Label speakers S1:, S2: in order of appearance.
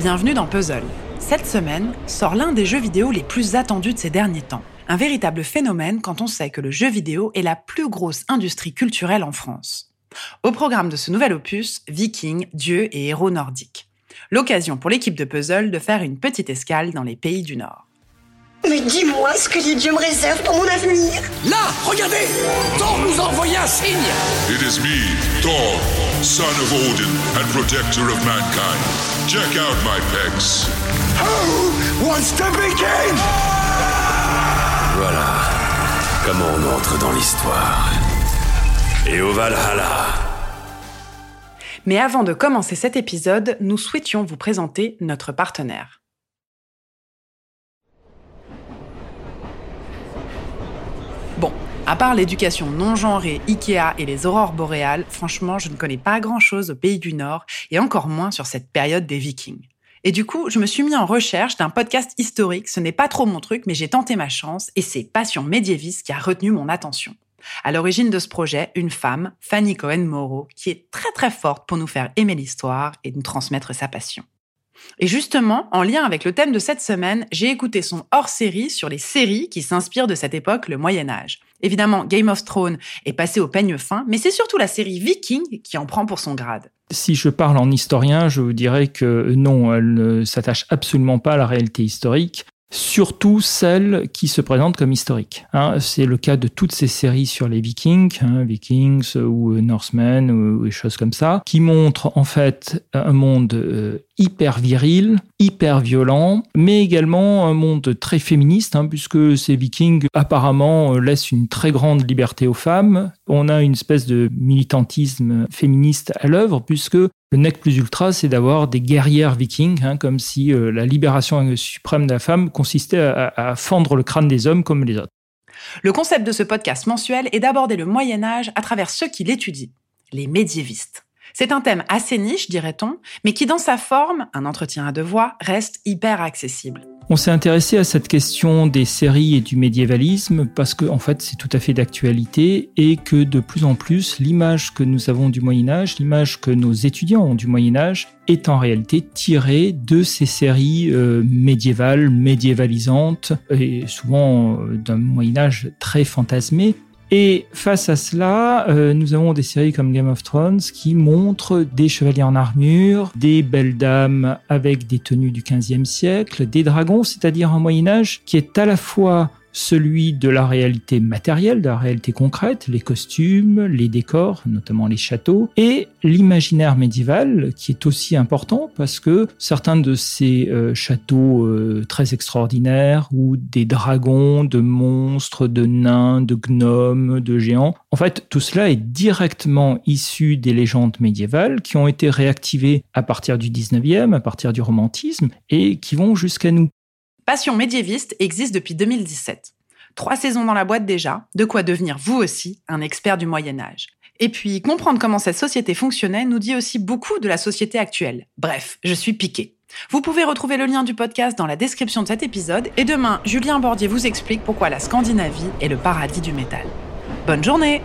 S1: Bienvenue dans Puzzle. Cette semaine sort l'un des jeux vidéo les plus attendus de ces derniers temps. Un véritable phénomène quand on sait que le jeu vidéo est la plus grosse industrie culturelle en France. Au programme de ce nouvel opus, Vikings, dieux et héros nordiques. L'occasion pour l'équipe de Puzzle de faire une petite escale dans les pays du Nord.
S2: Mais dis-moi ce que les dieux me réservent pour mon avenir.
S3: Là, regardez Thor nous a envoyé un signe
S4: It is me, Thor, son of Odin and protector of mankind. Check out my pecs.
S3: Who wants to be king
S5: Voilà comment on entre dans l'histoire. Et au Valhalla.
S1: Mais avant de commencer cet épisode, nous souhaitions vous présenter notre partenaire. À part l'éducation non genrée, Ikea et les aurores boréales, franchement, je ne connais pas grand-chose au pays du Nord et encore moins sur cette période des Vikings. Et du coup, je me suis mis en recherche d'un podcast historique. Ce n'est pas trop mon truc, mais j'ai tenté ma chance et c'est Passion médiéviste qui a retenu mon attention. À l'origine de ce projet, une femme, Fanny Cohen-Moreau, qui est très très forte pour nous faire aimer l'histoire et nous transmettre sa passion. Et justement, en lien avec le thème de cette semaine, j'ai écouté son hors-série sur les séries qui s'inspirent de cette époque, le Moyen Âge. Évidemment, Game of Thrones est passé au peigne fin, mais c'est surtout la série Viking qui en prend pour son grade.
S6: Si je parle en historien, je vous dirais que non, elle ne s'attache absolument pas à la réalité historique surtout celles qui se présentent comme historiques. Hein, c'est le cas de toutes ces séries sur les Vikings, hein, Vikings ou Northmen ou des choses comme ça, qui montrent en fait un monde euh, hyper viril, hyper violent, mais également un monde très féministe, hein, puisque ces Vikings apparemment euh, laissent une très grande liberté aux femmes. On a une espèce de militantisme féministe à l'œuvre, puisque le nec plus ultra, c'est d'avoir des guerrières vikings, hein, comme si euh, la libération suprême de la femme consistait à, à fendre le crâne des hommes comme les autres.
S1: Le concept de ce podcast mensuel est d'aborder le Moyen Âge à travers ceux qui l'étudient, les médiévistes. C'est un thème assez niche, dirait-on, mais qui dans sa forme, un entretien à deux voix, reste hyper accessible.
S6: On s'est intéressé à cette question des séries et du médiévalisme parce que, en fait, c'est tout à fait d'actualité et que de plus en plus, l'image que nous avons du Moyen-Âge, l'image que nos étudiants ont du Moyen-Âge, est en réalité tirée de ces séries euh, médiévales, médiévalisantes et souvent euh, d'un Moyen-Âge très fantasmé et face à cela, euh, nous avons des séries comme Game of Thrones qui montrent des chevaliers en armure, des belles dames avec des tenues du XVe siècle, des dragons, c'est-à-dire un Moyen Âge qui est à la fois celui de la réalité matérielle, de la réalité concrète, les costumes, les décors, notamment les châteaux, et l'imaginaire médiéval, qui est aussi important parce que certains de ces euh, châteaux euh, très extraordinaires, ou des dragons, de monstres, de nains, de gnomes, de géants, en fait, tout cela est directement issu des légendes médiévales qui ont été réactivées à partir du 19e, à partir du romantisme, et qui vont jusqu'à nous.
S1: Passion médiéviste existe depuis 2017. Trois saisons dans la boîte déjà, de quoi devenir vous aussi un expert du Moyen Âge. Et puis, comprendre comment cette société fonctionnait nous dit aussi beaucoup de la société actuelle. Bref, je suis piqué. Vous pouvez retrouver le lien du podcast dans la description de cet épisode, et demain, Julien Bordier vous explique pourquoi la Scandinavie est le paradis du métal. Bonne journée